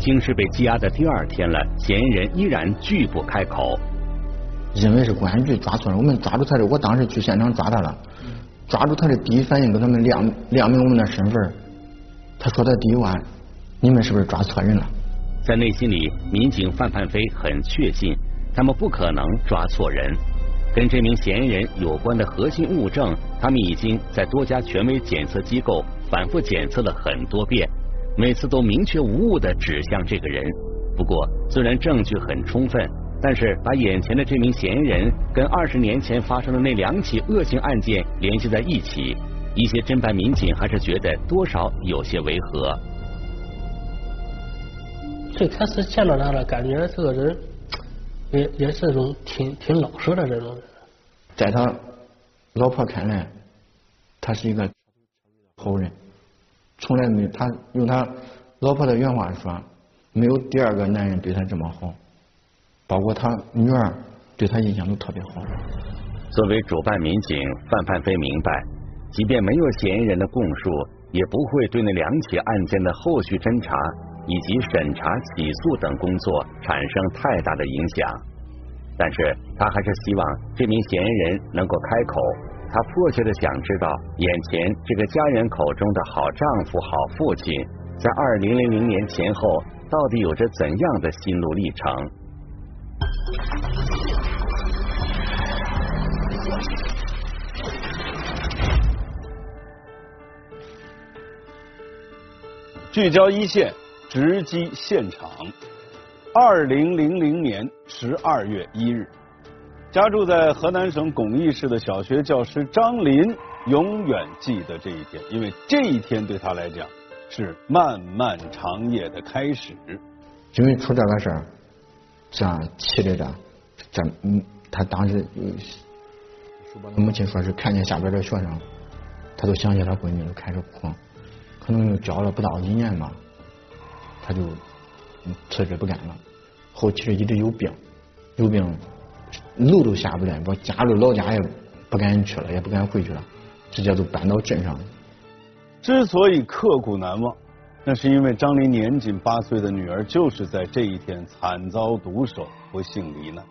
已经是被羁押的第二天了，嫌疑人依然拒不开口。认为是公安局抓错了，我们抓住他的，我当时去现场抓他了，抓住他的第一反应跟他们亮亮明我们的身份。他说的第一话，你们是不是抓错人了？在内心里，民警范范飞很确信，他们不可能抓错人。跟这名嫌疑人有关的核心物证，他们已经在多家权威检测机构反复检测了很多遍，每次都明确无误的指向这个人。不过，虽然证据很充分，但是把眼前的这名嫌疑人跟二十年前发生的那两起恶性案件联系在一起，一些侦办民警还是觉得多少有些违和。最开始见到他了，感觉这个人。也也是种挺挺老实的这种人，在他老婆看来，他是一个好人，从来没他用他老婆的原话说，没有第二个男人对他这么好，包括他女儿对他印象都特别好。作为主办民警，范范飞明白，即便没有嫌疑人的供述，也不会对那两起案件的后续侦查。以及审查、起诉等工作产生太大的影响，但是他还是希望这名嫌疑人能够开口。他迫切的想知道，眼前这个家人口中的好丈夫、好父亲，在二零零零年前后到底有着怎样的心路历程？聚焦一线。直击现场。二零零零年十二月一日，家住在河南省巩义市的小学教师张林永远记得这一天，因为这一天对他来讲是漫漫长夜的开始。因为出这个事儿，这样气的这，这嗯，他当时，他母亲说是看见下边的学生，他都想起他闺女，都开始哭，可能又教了不到一年吧。他就辞职不干了，后期是一直有病，有病楼都下不来，我家里老家也不敢去了，也不敢回去了，直接就搬到镇上了。之所以刻骨难忘，那是因为张林年仅八岁的女儿就是在这一天惨遭毒手，不幸罹难。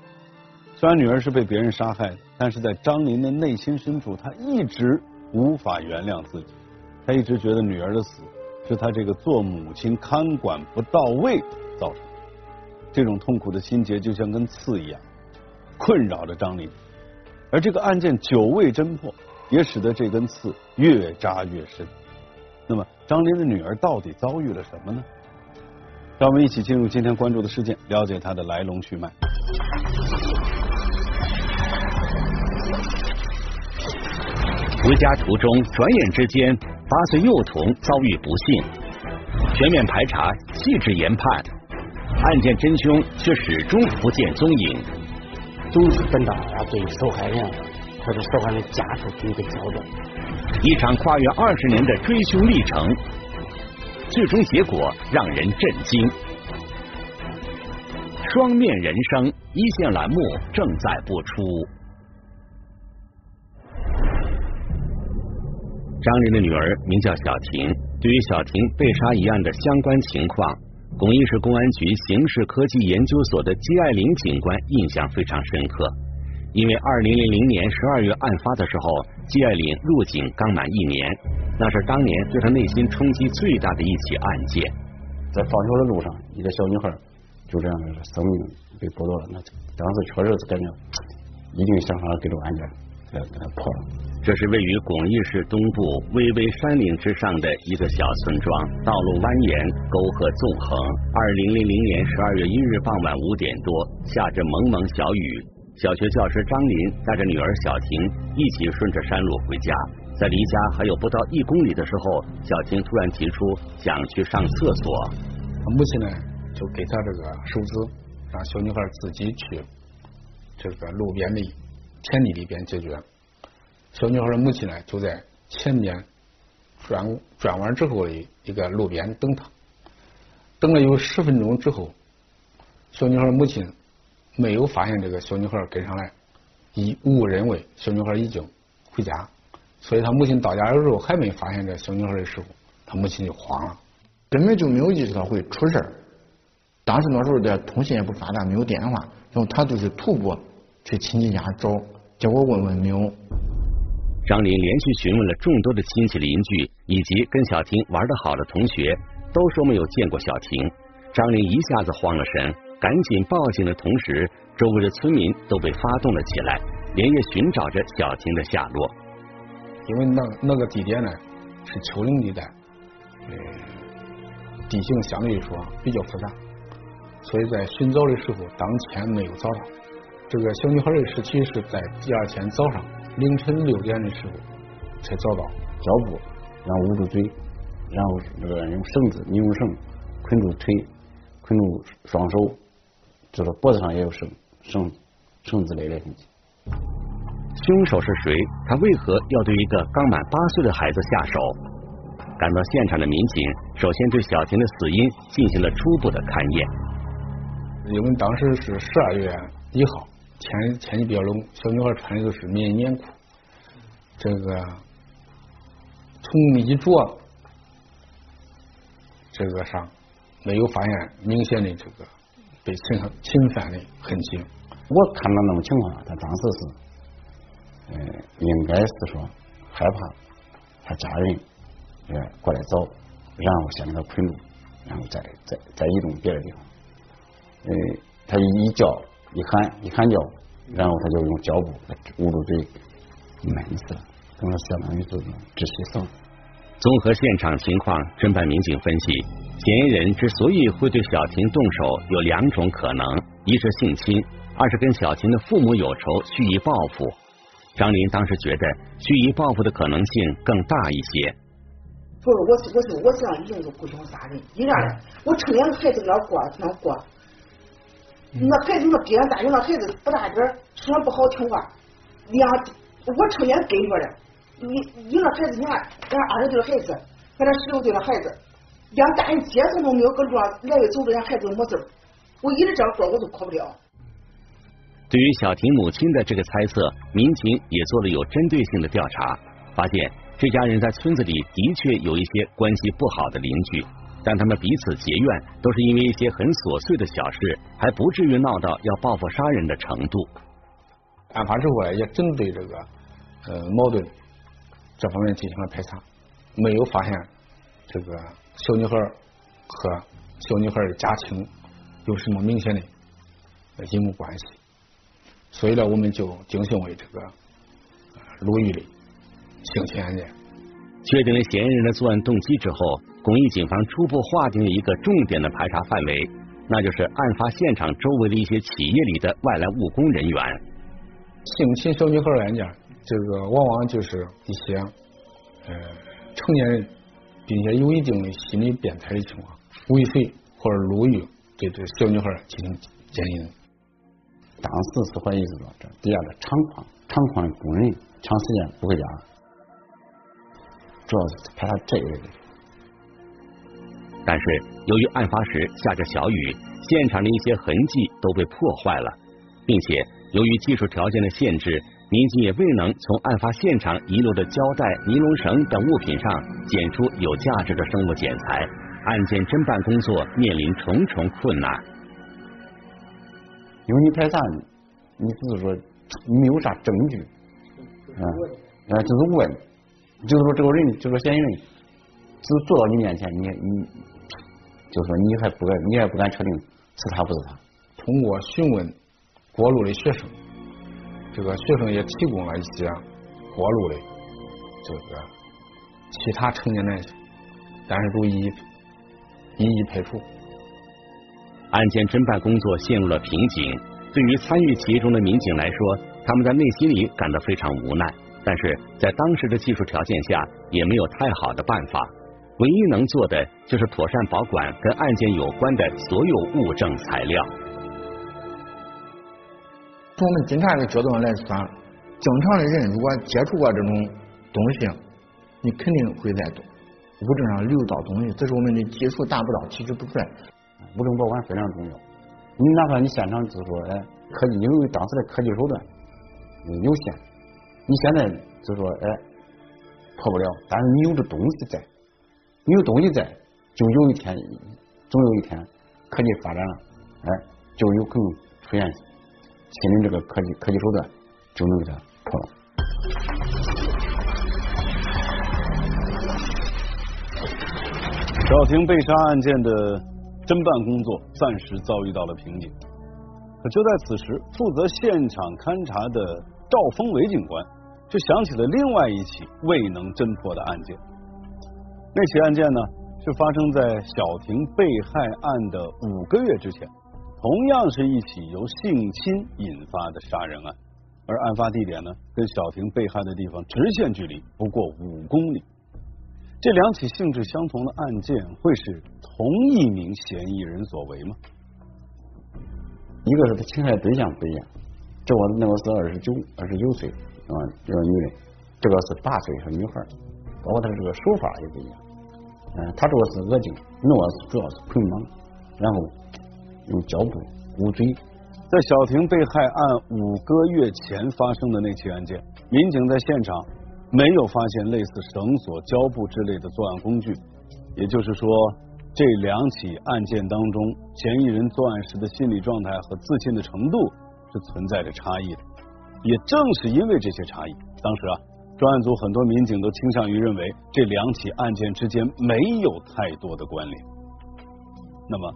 虽然女儿是被别人杀害的，但是在张林的内心深处，他一直无法原谅自己，他一直觉得女儿的死。是他这个做母亲看管不到位造成的，这种痛苦的心结就像根刺一样，困扰着张林。而这个案件久未侦破，也使得这根刺越扎越深。那么，张林的女儿到底遭遇了什么呢？让我们一起进入今天关注的事件，了解它的来龙去脉。回家途中，转眼之间。八岁幼童遭遇不幸，全面排查，细致研判，案件真凶却始终不见踪影。总是等到要对受害人或者受害人家属的一个交代。一场跨越二十年的追凶历程，最终结果让人震惊。双面人生一线栏目正在播出。张林的女儿名叫小婷。对于小婷被杀一案的相关情况，巩义市公安局刑事科技研究所的季爱玲警官印象非常深刻。因为二零零零年十二月案发的时候，季爱玲入警刚满一年，那是当年对她内心冲击最大的一起案件。在放学的路上，一个小女孩就这样生命被剥夺了，那当时确实是感觉一定想法给这个案件给给他破了。这是位于巩义市东部巍巍山岭之上的一个小村庄，道路蜿蜒，沟壑纵横。二零零零年十二月一日傍晚五点多，下着蒙蒙小雨，小学教师张林带着女儿小婷一起顺着山路回家，在离家还有不到一公里的时候，小婷突然提出想去上厕所，他母亲呢就给他这个手指，让小女孩自己去这个路边的田地里边解决。小女孩的母亲呢，就在前面转转弯之后的一个路边等她。等了有十分钟之后，小女孩的母亲没有发现这个小女孩跟上来，以误认为小女孩已经回家，所以她母亲到家的时候还没发现这小女孩的时候，她母亲就慌了，根本就没有意识到会出事儿。当时那时候的通信也不发达，没有电话，然后他就是徒步去亲戚家找，结果问问没有。张林连续询问了众多的亲戚邻居以及跟小婷玩得好的同学，都说没有见过小婷。张林一下子慌了神，赶紧报警的同时，周围的村民都被发动了起来，连夜寻找着小婷的下落。因为那那个地点呢是丘陵地带，地形相对来说比较复杂，所以在寻找的时候，当天没有找到。这个小女孩的尸体是在第二天早上凌晨六点的时候才找到，胶布，然后捂住嘴，然后那个用绳子、尼龙绳捆住腿，捆住双手，就是脖子上也有绳绳绳子类的东西。凶手是谁？他为何要对一个刚满八岁的孩子下手？赶到现场的民警首先对小婷的死因进行了初步的勘验。因为当时是十二月一号，天天气比较冷，小女孩穿的都是棉棉裤。这个从衣着这个上没有发现明显的这个被侵侵犯的痕迹。我看到那种情况，他当时是。嗯，应该是说害怕他家人呃过来找，然后先给他捆住，然后再再再移动别的地方。呃，他一叫一喊一喊叫，然后他就用胶布捂住嘴闷死了，可能相当于这种窒息死。综合现场情况，侦办民警分析，嫌疑人之所以会对小琴动手，有两种可能：一是性侵，二是跟小琴的父母有仇，蓄意报复。张林当时觉得蓄意报复的可能性更大一些。不是我，我是我这样已经是故意杀人。一样的，我成两个孩子那过那过，那孩子那爹大人那孩子不大点说不好听话，两我成天跟着的。你你那孩子你看，俺二十岁的孩子，和那十六岁的孩子，连大人接触都没有，搁路上来回走着，连孩子都没字我一直这样做，我都哭不了。对于小婷母亲的这个猜测，民警也做了有针对性的调查，发现这家人在村子里的确有一些关系不好的邻居，但他们彼此结怨都是因为一些很琐碎的小事，还不至于闹到要报复杀人的程度。案发之后呢，也针对这个呃矛盾这方面进行了排查，没有发现这个小女孩和小女孩的家庭有什么明显的因果关系。所以呢，我们就定性为这个鲁豫的性侵案件。确定了嫌疑人的作案动机之后，巩义警方初步划定了一个重点的排查范围，那就是案发现场周围的一些企业里的外来务工人员。性侵小女孩案件，这个往往就是一些呃成年人，并且有一定的心理变态的情况，尾随或者鲁豫对这小女孩进行奸淫。当时是怀疑是说，这底下的厂矿厂矿的工人长时间不回家，主要是怕他这一类的。但是由于案发时下着小雨，现场的一些痕迹都被破坏了，并且由于技术条件的限制，民警也未能从案发现场遗留的胶带、尼龙绳等物品上检出有价值的生物检材，案件侦办工作面临重重困难。因为你排查，你只是说没有啥证据，啊，啊，就是问，就是说这个人，这个嫌疑人，只坐到你面前，你你，就说你还不敢，你还不敢确定是他不是他。通过询问过路的学生，这个学生也提供了一些过路的这个其他成年人，但是都一一一一排除。案件侦办工作陷入了瓶颈，对于参与其中的民警来说，他们在内心里感到非常无奈，但是在当时的技术条件下，也没有太好的办法，唯一能做的就是妥善保管跟案件有关的所有物证材料。从我们警察的角度上来说，正常的人如果接触过这种东西，你肯定会在物证上留到东西，这是我们的技术达不到，提取不出来。物证保管非常重要，你哪怕你现场就是说，哎，科技因为当时的科技手段有限，你现在就说，哎，破不了，但是你有这东西在，你有东西在，就有一天，总有一天科技发展了，哎，就有可能出现新的这个科技科技手段，就能给它破了。小婷被杀案件的侦办工作暂时遭遇到了瓶颈，可就在此时，负责现场勘查的赵峰伟警官却想起了另外一起未能侦破的案件。那起案件呢，是发生在小婷被害案的五个月之前，同样是一起由性侵引发的杀人案，而案发地点呢，跟小婷被害的地方直线距离不过五公里。这两起性质相同的案件，会是同一名嫌疑人所为吗？一个是他侵害对象不一样，这我那个是二十九二十九岁啊，这个女人，这个是八岁是女孩，包括他这个手法也不一样。嗯，他这个是恶警，那个主要是捆绑，然后用胶布捂嘴。在小婷被害案五个月前发生的那起案件，民警在现场。没有发现类似绳索、胶布之类的作案工具，也就是说，这两起案件当中，嫌疑人作案时的心理状态和自信的程度是存在着差异的。也正是因为这些差异，当时啊，专案组很多民警都倾向于认为这两起案件之间没有太多的关联。那么，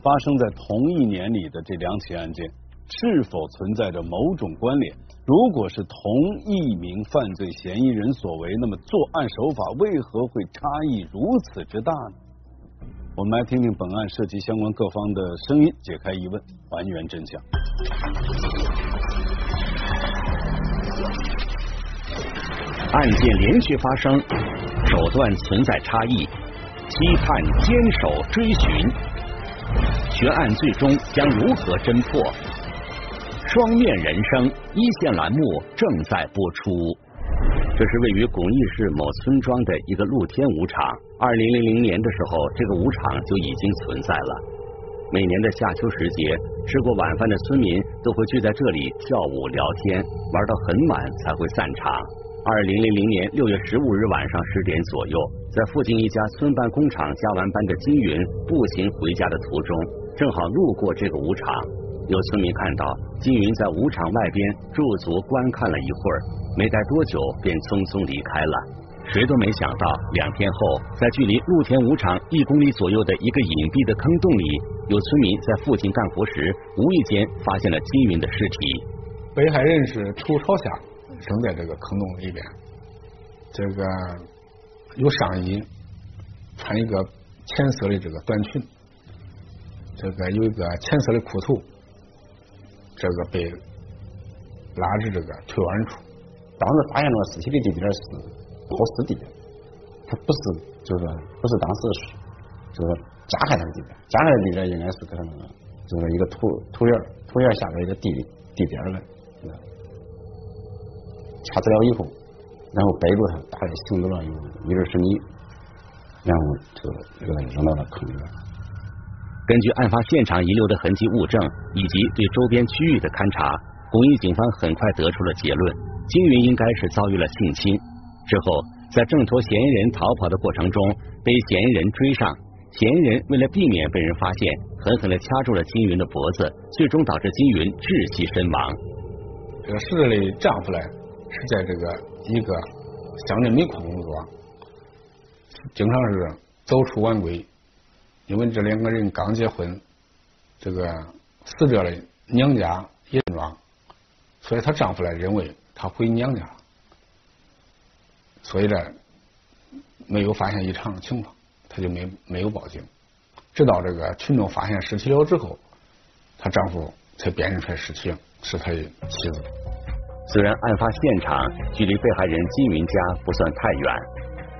发生在同一年里的这两起案件，是否存在着某种关联？如果是同一名犯罪嫌疑人所为，那么作案手法为何会差异如此之大呢？我们来听听本案涉及相关各方的声音，解开疑问，还原真相。案件连续发生，手段存在差异，期盼坚守追寻，悬案最终将如何侦破？双面人生一线栏目正在播出。这是位于巩义市某村庄的一个露天舞场。二零零零年的时候，这个舞场就已经存在了。每年的夏秋时节，吃过晚饭的村民都会聚在这里跳舞聊天，玩到很晚才会散场。二零零零年六月十五日晚上十点左右，在附近一家村办工厂加完班的金云步行回家的途中，正好路过这个舞场。有村民看到金云在舞场外边驻足观看了一会儿，没待多久便匆匆离开了。谁都没想到，两天后，在距离露天舞场一公里左右的一个隐蔽的坑洞里，有村民在附近干活时，无意间发现了金云的尸体。被害人是头朝下扔在这个坑洞里边，这个有上衣，穿一个浅色的这个短裙，这个有一个浅色的裤头。这个被拉至这个腿弯处，当时发现这个尸体的地点是抛尸地点，他不是就是不是当时是就是加害他的地点，加害的地点应该是搁那个就是一个土土院土院下边一个地地边儿掐死了以后，然后逮住他大概行走了有一二十米，然后就给他扔到了坑里边。根据案发现场遗留的痕迹物证以及对周边区域的勘查，巩义警方很快得出了结论：金云应该是遭遇了性侵。之后，在挣脱嫌疑人逃跑的过程中，被嫌疑人追上，嫌疑人为了避免被人发现，狠狠的掐住了金云的脖子，最终导致金云窒息身亡。这个死者的丈夫呢，是在这个一个乡镇煤矿工作，经常是早出晚归。因为这两个人刚结婚，这个死者的娘家也庄，所以她丈夫呢认为她回娘家了，所以呢没有发现异常的情况，她就没没有报警。直到这个群众发现尸体了之后，她丈夫才辨认出来尸体是他的妻子。虽然案发现场距离被害人金云家不算太远。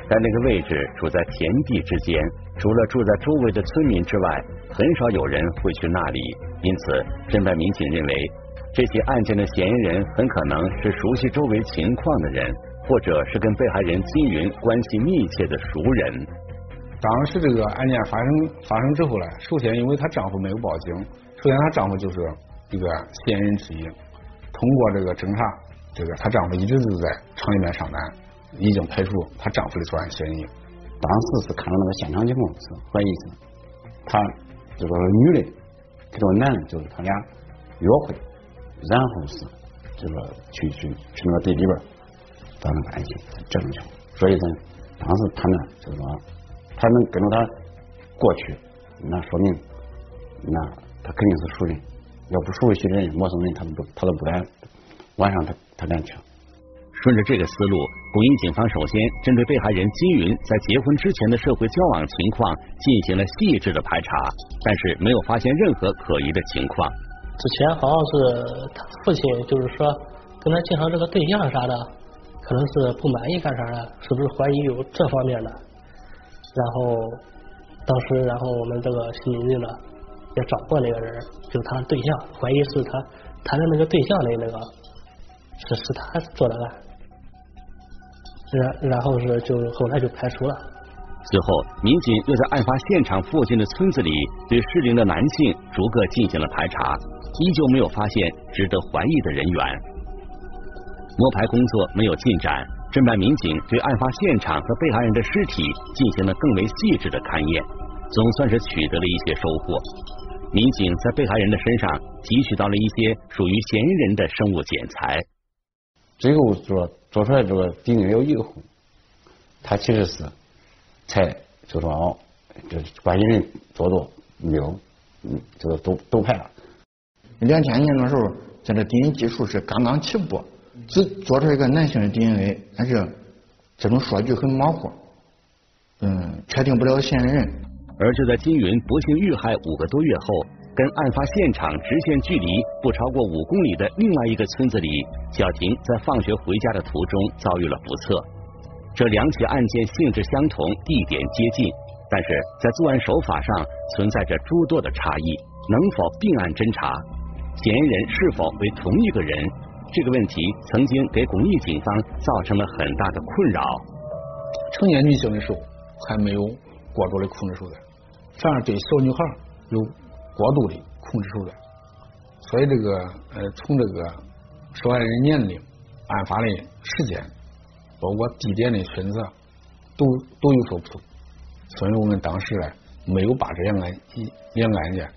但那个位置处在田地之间，除了住在周围的村民之外，很少有人会去那里。因此，侦办民警认为，这起案件的嫌疑人很可能是熟悉周围情况的人，或者是跟被害人金云关系密切的熟人。当时这个案件发生发生之后呢，首先因为她丈夫没有报警，首先她丈夫就是一个嫌疑人之一。通过这个侦查，这个她丈夫一直都在厂里面上班。已经排除她丈夫的作案嫌疑。当时是看到那个现场情况是怀疑是，她这个女的跟这个男的，就是他俩约会，然后是这个去去去那个地里边把那个案件证明。所以呢，当时他们就是说，他能跟着他过去，那说明那他肯定是熟人，要不熟悉的人、陌生人，他都不他都不敢晚上他他敢去。顺着这个思路，公安警方首先针对被害人金云在结婚之前的社会交往情况进行了细致的排查，但是没有发现任何可疑的情况。之前好像是他父亲，就是说跟他介绍这个对象啥的，可能是不满意干啥的，是不是怀疑有这方面的？然后当时，然后我们这个刑警呢也找过那个人，就是他的对象，怀疑是他他的那个对象的那个是是他做的案。然然后是就后来就排除了。随后，民警又在案发现场附近的村子里对适龄的男性逐个进行了排查，依旧没有发现值得怀疑的人员。摸排工作没有进展，侦办民警对案发现场和被害人的尸体进行了更为细致的勘验，总算是取得了一些收获。民警在被害人的身上提取到了一些属于嫌疑人的生物检材。最后做。做出来这个 DNA 有以后，他其实是才就说哦，这关系人做做没有，嗯，这个都都排了。两千年的时候，咱这 DNA 技术是刚刚起步，只做出一个男性的 DNA，但是这种数据很模糊，嗯，确定不了嫌疑人。而就在金云不幸遇害五个多月后。跟案发现场直线距离不超过五公里的另外一个村子里，小婷在放学回家的途中遭遇了不测。这两起案件性质相同，地点接近，但是在作案手法上存在着诸多的差异，能否并案侦查？嫌疑人是否为同一个人？这个问题曾经给巩义警方造成了很大的困扰。成年女性的时候还没有过多的控制手段，反而对小女孩有。过度的控制手段，所以这个呃，从这个受害人年龄、案发的时间，包括地点的选择，都都有所不同。所以我们当时呢，没有把这两个案两个案件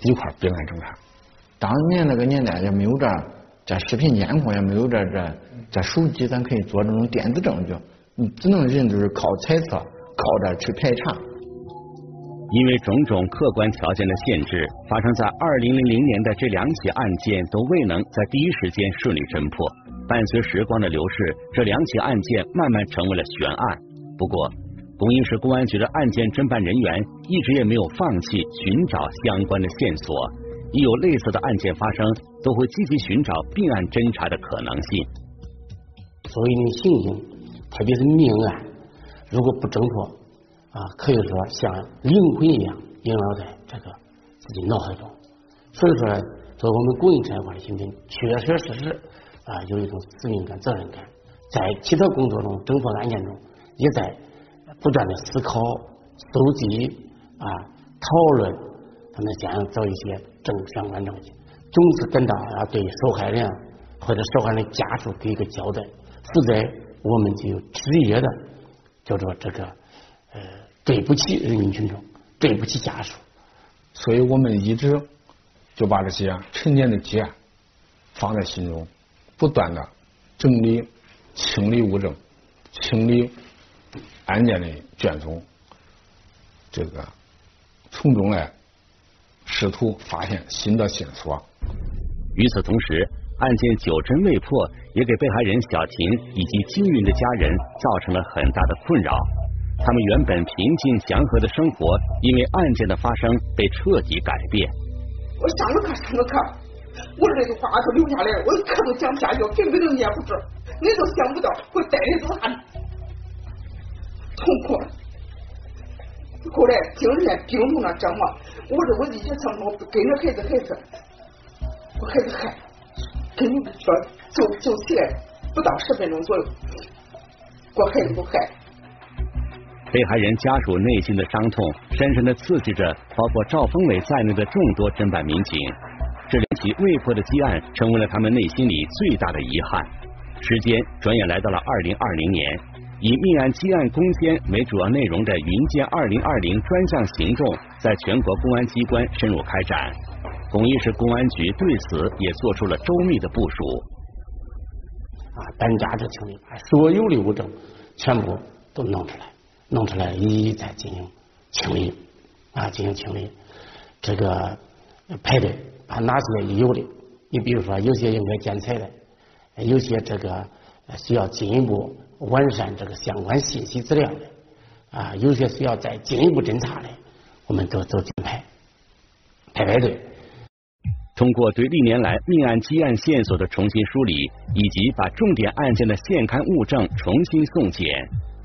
一块并案侦查。当年那个年代也没有这这视频监控，也没有这这这手机，咱可以做这种电子证据，你只能人就是靠猜测，靠着去排查。因为种种客观条件的限制，发生在二零零零年的这两起案件都未能在第一时间顺利侦破。伴随时光的流逝，这两起案件慢慢成为了悬案。不过，公英市公安局的案件侦办人员一直也没有放弃寻找相关的线索。一有类似的案件发生，都会积极寻找并案侦查的可能性。所谓的刑警，特别是命案，如果不侦破。啊，可以说像灵魂一样萦绕在这个自己脑海中，所以说，作为我们公益产业化的刑警，确确实实啊有一种使命感、责任感，在其他工作中、侦破案件中，也在不断的思考、搜集啊、讨论，他们想要找一些证相关证据，总是等到要对受害人或者受害人家属给一个交代，否则我们就有职业的叫做这个呃。对不起人民群众，对不起家属，所以我们一直就把这些陈年的积案放在心中，不断的整理、清理物证、清理案件的卷宗，这个从中呢试图发现新的线索。与此同时，案件久侦未破，也给被害人小琴以及金云的家人造成了很大的困扰。他们原本平静祥和的生活，因为案件的发生被彻底改变。我上个课上个课，我这句话都留下来，我一课都讲不下去，根本都念不住，你都想不到会带来多大的痛苦。后来经人家病痛的折磨，我说我一些伤痛跟着孩子孩子，我孩子害，跟你说就就起来不到十分钟左右，我孩子都害。被害人家属内心的伤痛，深深的刺激着包括赵峰伟在内的众多侦办民警。这两起未破的积案，成为了他们内心里最大的遗憾。时间转眼来到了二零二零年，以命案积案攻坚为主要内容的“云剑二零二零”专项行动，在全国公安机关深入开展。巩义市公安局对此也做出了周密的部署。啊，担架这清理，所有的物证全部都弄出来，弄出来一一再进行清理，啊，进行清理。这个排队，把哪些有的，你比如说有些应该剪彩的，有些这个需要进一步完善这个相关信息资料的，啊，有些需要再进一步侦查的，我们都都进排，排排队。通过对历年来命案积案线索的重新梳理，以及把重点案件的现勘物证重新送检，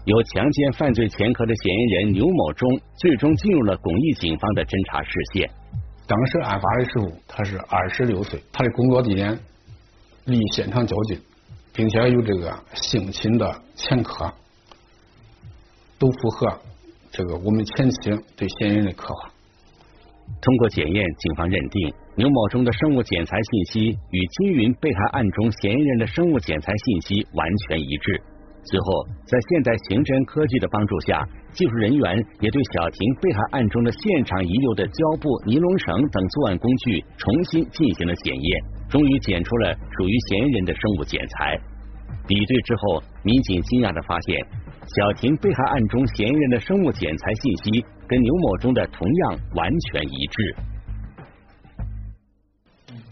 有强奸犯罪前科的嫌疑人牛某忠最终进入了巩义警方的侦查视线。当时案发的时候，他是二十六岁，他的工作地点离现场较近，并且有这个性侵的前科，都符合这个我们前期对嫌疑人的刻画。通过检验，警方认定牛某忠的生物检材信息与金云被害案中嫌疑人的生物检材信息完全一致。随后，在现代刑侦科技的帮助下，技术人员也对小婷被害案中的现场遗留的胶布、尼龙绳等作案工具重新进行了检验，终于检出了属于嫌疑人的生物检材。比对之后，民警惊讶的发现，小婷被害案中嫌疑人的生物检材信息跟牛某中的同样完全一致。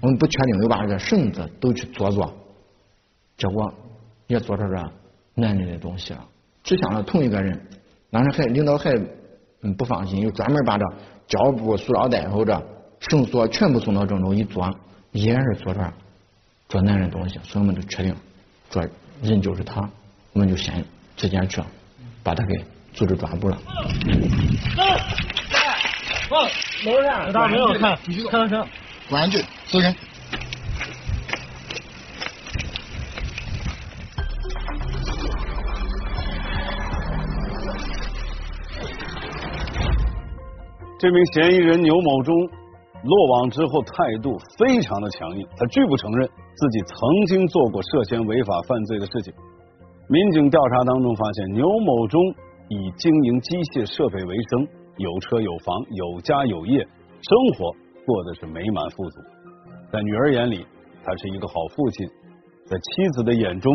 我们不确定，又把这个绳子都去做做，结果也做出了男人的东西了，指向了同一个人。当时还领导还不放心，又专门把这胶布、塑料袋或者绳索全部送到郑州一做，依然是做这做男人东西，所以我们就确定这人就是他，我们就先直接去把他给组织抓捕了。走，来，放，楼上，大没有看，看车，公安局，走人。这名嫌疑人牛某忠落网之后，态度非常的强硬，他拒不承认自己曾经做过涉嫌违法犯罪的事情。民警调查当中发现，牛某忠以经营机械设备为生，有车有房，有家有业，生活过得是美满富足。在女儿眼里，他是一个好父亲；在妻子的眼中，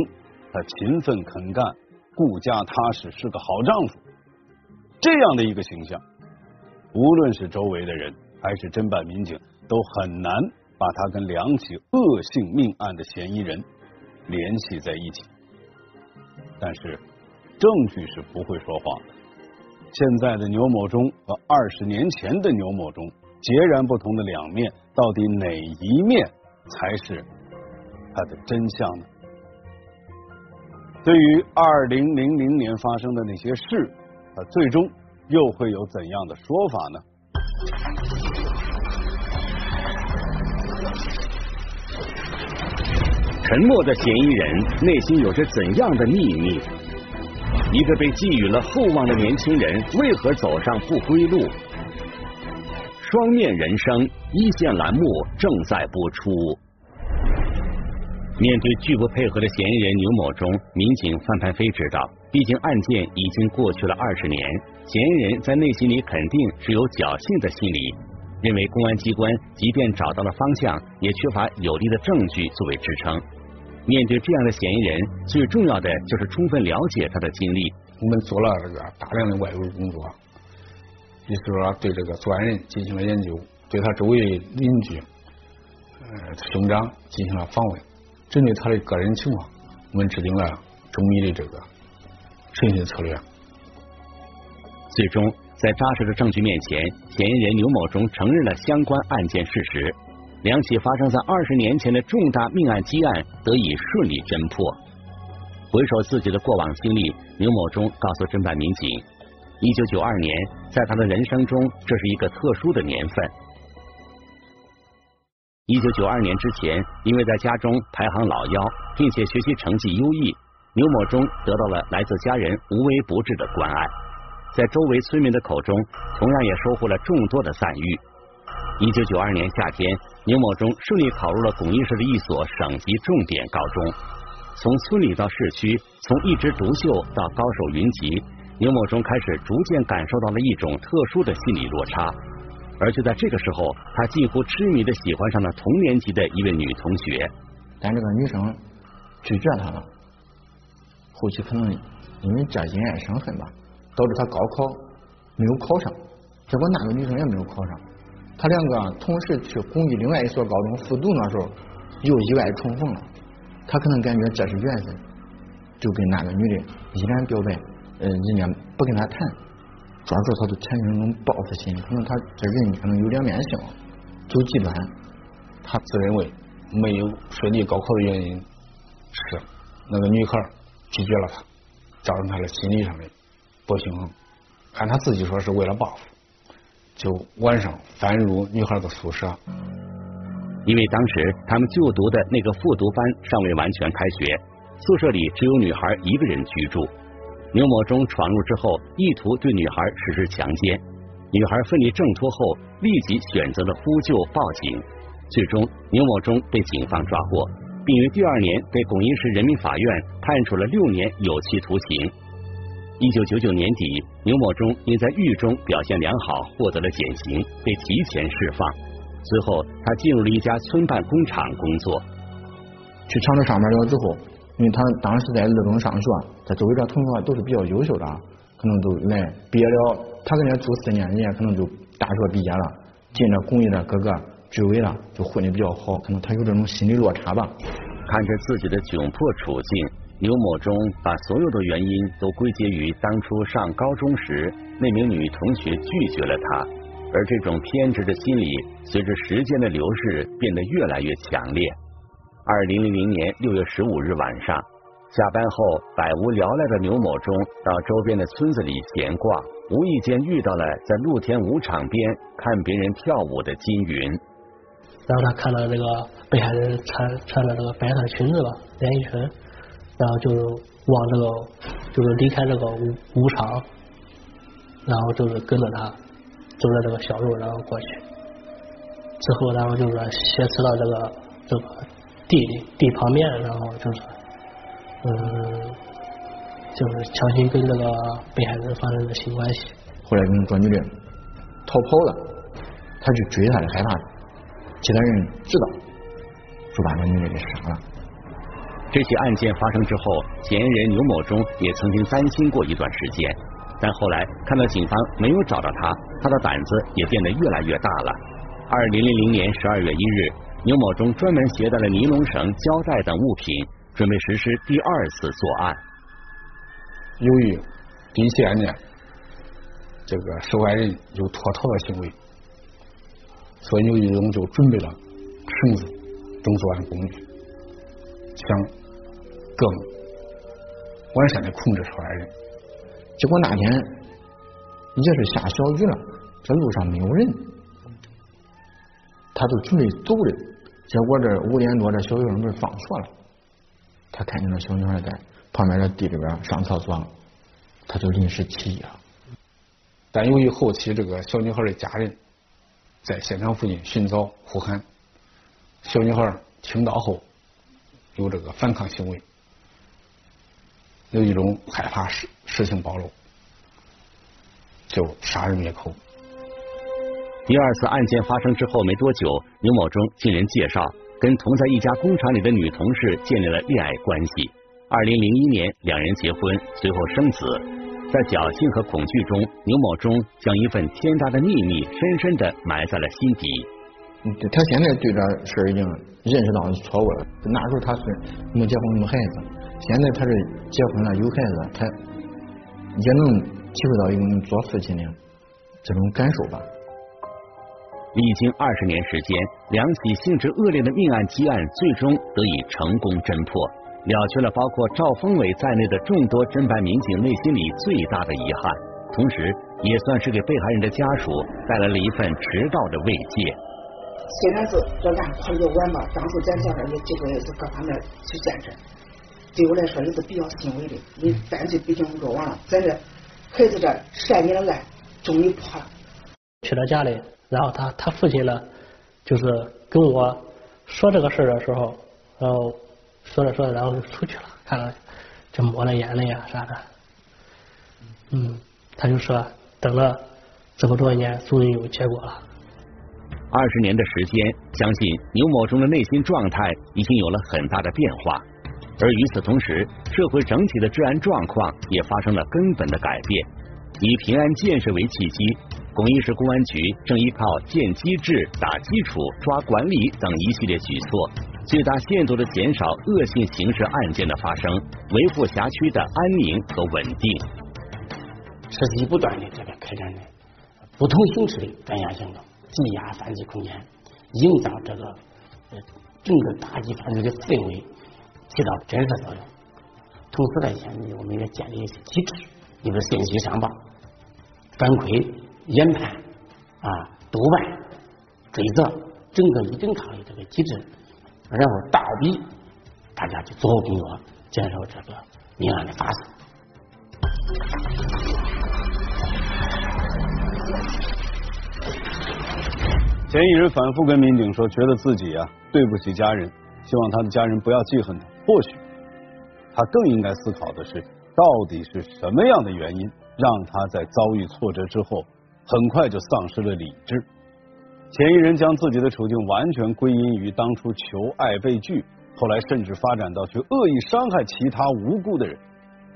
他勤奋肯干，顾家踏实，是个好丈夫。这样的一个形象。无论是周围的人，还是侦办民警，都很难把他跟两起恶性命案的嫌疑人联系在一起。但是，证据是不会说谎的。现在的牛某忠和二十年前的牛某忠截然不同的两面，到底哪一面才是他的真相呢？对于二零零零年发生的那些事，他最终。又会有怎样的说法呢？沉默的嫌疑人内心有着怎样的秘密？一个被寄予了厚望的年轻人为何走上不归路？双面人生一线栏目正在播出。面对拒不配合的嫌疑人牛某忠，民警范攀飞知道。毕竟案件已经过去了二十年，嫌疑人在内心里肯定是有侥幸的心理，认为公安机关即便找到了方向，也缺乏有力的证据作为支撑。面对这样的嫌疑人，最重要的就是充分了解他的经历。我们做了这个大量的外围工作，也是说对这个作案人进行了研究，对他周围邻居、呃兄长进行了访问，针对他的个人情况，我们制定了中医的这个。审讯策略。最终，在扎实的证据面前，嫌疑人牛某忠承认了相关案件事实，两起发生在二十年前的重大命案积案得以顺利侦破。回首自己的过往经历，牛某忠告诉侦办民警：，一九九二年，在他的人生中，这是一个特殊的年份。一九九二年之前，因为在家中排行老幺，并且学习成绩优异。牛某忠得到了来自家人无微不至的关爱，在周围村民的口中，同样也收获了众多的赞誉。一九九二年夏天，牛某忠顺利考入了巩义市的一所省级重点高中。从村里到市区，从一枝独秀到高手云集，牛某中开始逐渐感受到了一种特殊的心理落差。而就在这个时候，他近乎痴迷的喜欢上了同年级的一位女同学，但这个女生拒绝他了。后期可能因为这因爱生恨吧，导致他高考没有考上，结果那个女生也没有考上。他两个同时去巩义另外一所高中复读那时候，又意外重逢了。他可能感觉这是缘分，就跟那个女的依然表白，呃，人家不跟他谈，抓住他都产生那种报复心理。可能他这人可能有两面性，走极端。他自认为没有顺利高考的原因是那个女孩拒绝了他，造成他的心理上的不平衡。按他自己说是为了报复。就晚上翻入女孩的宿舍，因为当时他们就读的那个复读班尚未完全开学，宿舍里只有女孩一个人居住。牛某忠闯入之后，意图对女孩实施强奸，女孩奋力挣脱后，立即选择了呼救报警。最终，牛某忠被警方抓获，并于第二年被巩义市人民法院判处了六年有期徒刑。一九九九年底，牛某忠因在狱中表现良好，获得了减刑，被提前释放。随后，他进入了一家村办工厂工作。去厂子上班了之后，因为他当时在二中上学，他周围的同学都是比较优秀的，可能都来毕业了。他在那住四年，人家可能就大学毕业了，进了工业的各个职位了，就混的比较好。可能他有这种心理落差吧。看着自己的窘迫处境。刘某忠把所有的原因都归结于当初上高中时那名女同学拒绝了他，而这种偏执的心理随着时间的流逝变得越来越强烈。二零零零年六月十五日晚上，下班后百无聊赖的牛某忠到周边的村子里闲逛，无意间遇到了在露天舞场边看别人跳舞的金云，然后他看到这个被害人穿穿的这个白色裙子吧，连衣裙。然后就往这个，就是离开这个舞舞场，然后就是跟着他走着这个小路，然后过去。之后，然后就是挟持到这个这个地地旁边，然后就是嗯，就是强行跟这个被害人发生了性关系。后来跟这女的逃跑了，他去追她的，害怕其他人知道，就把那女的给杀了。这起案件发生之后，嫌疑人牛某忠也曾经担心过一段时间，但后来看到警方没有找到他，他的胆子也变得越来越大了。二零零零年十二月一日，牛某忠专门携带了尼龙绳、胶带等物品，准备实施第二次作案。由于第一起案件这个受害人有脱逃的行为，所以牛一忠就准备了绳子等作案工具，想。更完善的控制受害人，结果那天也是下小雨了，这路上没有人，他就准备走的，结果这五点多，这小学生们放学了，他看见那小女孩在旁边的地里边上厕所了，他就临时起意了。但由于后期这个小女孩的家人在现场附近寻找呼喊，小女孩听到后有这个反抗行为。有一种害怕事事情暴露，就杀人灭口。第二次案件发生之后没多久，牛某忠经人介绍，跟同在一家工厂里的女同事建立了恋爱关系。二零零一年，两人结婚，随后生子。在侥幸和恐惧中，牛某忠将一份天大的秘密深深的埋在了心底。他现在对这事已经认识到错误了。那时候他是没结婚没孩子。现在他是结婚了有孩子，他也能体会到一种做父亲的这种感受吧。历经二十年时间，两起性质恶劣的命案积案最终得以成功侦破，了却了包括赵峰伟在内的众多侦办民警内心里最大的遗憾，同时也算是给被害人的家属带来了一份迟到的慰藉。虽然是这案破的比较晚吧，当时咱家边也经过也是各方面去见证。对我来说也是比较欣慰的，你犯罪毕竟做完了，咱这孩子这善年的案终于破了。去他家里，然后他他父亲呢，就是跟我说这个事儿的时候，然后说着说着，然后就出去了，看了就抹了眼泪啊啥的。嗯，他就说等了这么多年，终于有结果了。二十年的时间，相信牛某中的内心状态已经有了很大的变化，而与此同时，社会整体的治安状况也发生了根本的改变。以平安建设为契机，巩义市公安局正依靠建机制、打基础、抓管理等一系列举措，最大限度的减少恶性刑事案件的发生，维护辖区的安宁和稳定。持续不断的这个开展的不同形式的专项行动。挤压犯罪空间，营造这个呃整个打击犯罪的氛围，起到震慑作用。同时呢，现在我们也建立一些机制，一个信息上报、反馈、研判啊、督办、追责，整个一整套的这个机制，然后倒逼大家去做好工作，减少这个命案的发生。嫌疑人反复跟民警说，觉得自己啊对不起家人，希望他的家人不要记恨他。或许他更应该思考的是，到底是什么样的原因，让他在遭遇挫折之后，很快就丧失了理智。嫌疑人将自己的处境完全归因于当初求爱被拒，后来甚至发展到去恶意伤害其他无辜的人。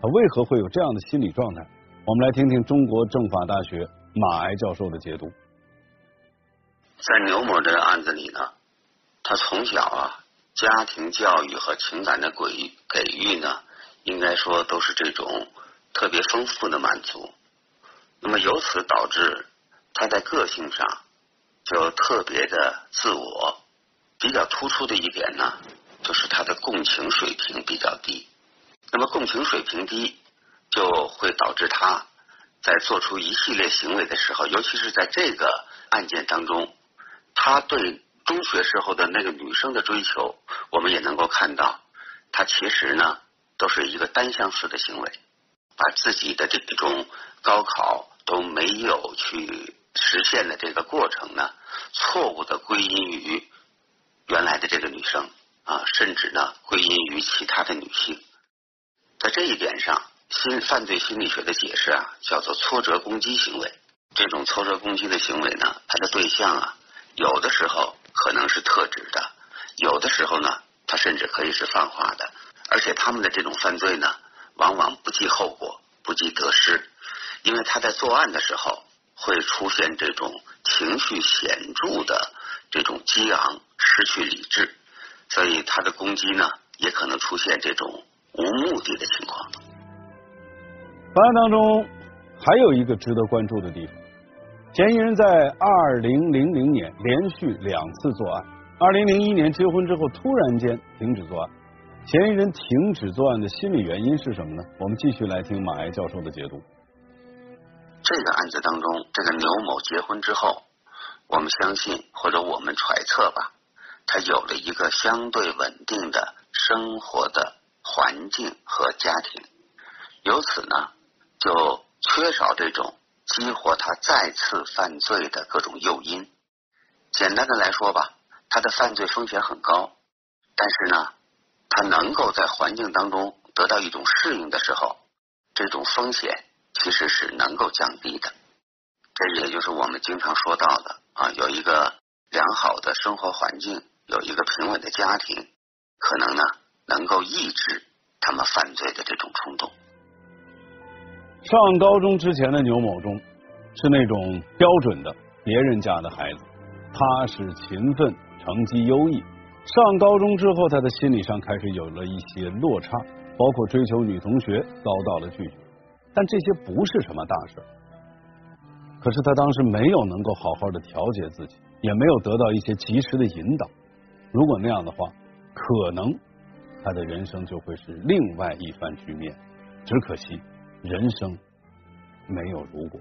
他为何会有这样的心理状态？我们来听听中国政法大学马挨教授的解读。在牛某这个案子里呢，他从小啊，家庭教育和情感的给给予呢，应该说都是这种特别丰富的满足。那么由此导致他在个性上就特别的自我。比较突出的一点呢，就是他的共情水平比较低。那么共情水平低，就会导致他在做出一系列行为的时候，尤其是在这个案件当中。他对中学时候的那个女生的追求，我们也能够看到，他其实呢都是一个单相思的行为，把自己的这种高考都没有去实现的这个过程呢，错误的归因于原来的这个女生啊，甚至呢归因于其他的女性。在这一点上，心犯罪心理学的解释啊，叫做挫折攻击行为。这种挫折攻击的行为呢，它的对象啊。有的时候可能是特指的，有的时候呢，他甚至可以是泛化的，而且他们的这种犯罪呢，往往不计后果，不计得失，因为他在作案的时候会出现这种情绪显著的这种激昂、失去理智，所以他的攻击呢，也可能出现这种无目的的情况。本案当中还有一个值得关注的地方。嫌疑人在二零零零年连续两次作案，二零零一年结婚之后突然间停止作案。嫌疑人停止作案的心理原因是什么呢？我们继续来听马爱教授的解读。这个案子当中，这个牛某结婚之后，我们相信或者我们揣测吧，他有了一个相对稳定的生活的环境和家庭，由此呢就缺少这种。激活他再次犯罪的各种诱因。简单的来说吧，他的犯罪风险很高，但是呢，他能够在环境当中得到一种适应的时候，这种风险其实是能够降低的。这也就是我们经常说到的啊，有一个良好的生活环境，有一个平稳的家庭，可能呢能够抑制他们犯罪的这种冲动。上高中之前的牛某中是那种标准的别人家的孩子，踏实勤奋，成绩优异。上高中之后，他的心理上开始有了一些落差，包括追求女同学遭到了拒绝。但这些不是什么大事。可是他当时没有能够好好的调节自己，也没有得到一些及时的引导。如果那样的话，可能他的人生就会是另外一番局面。只可惜。人生没有如果。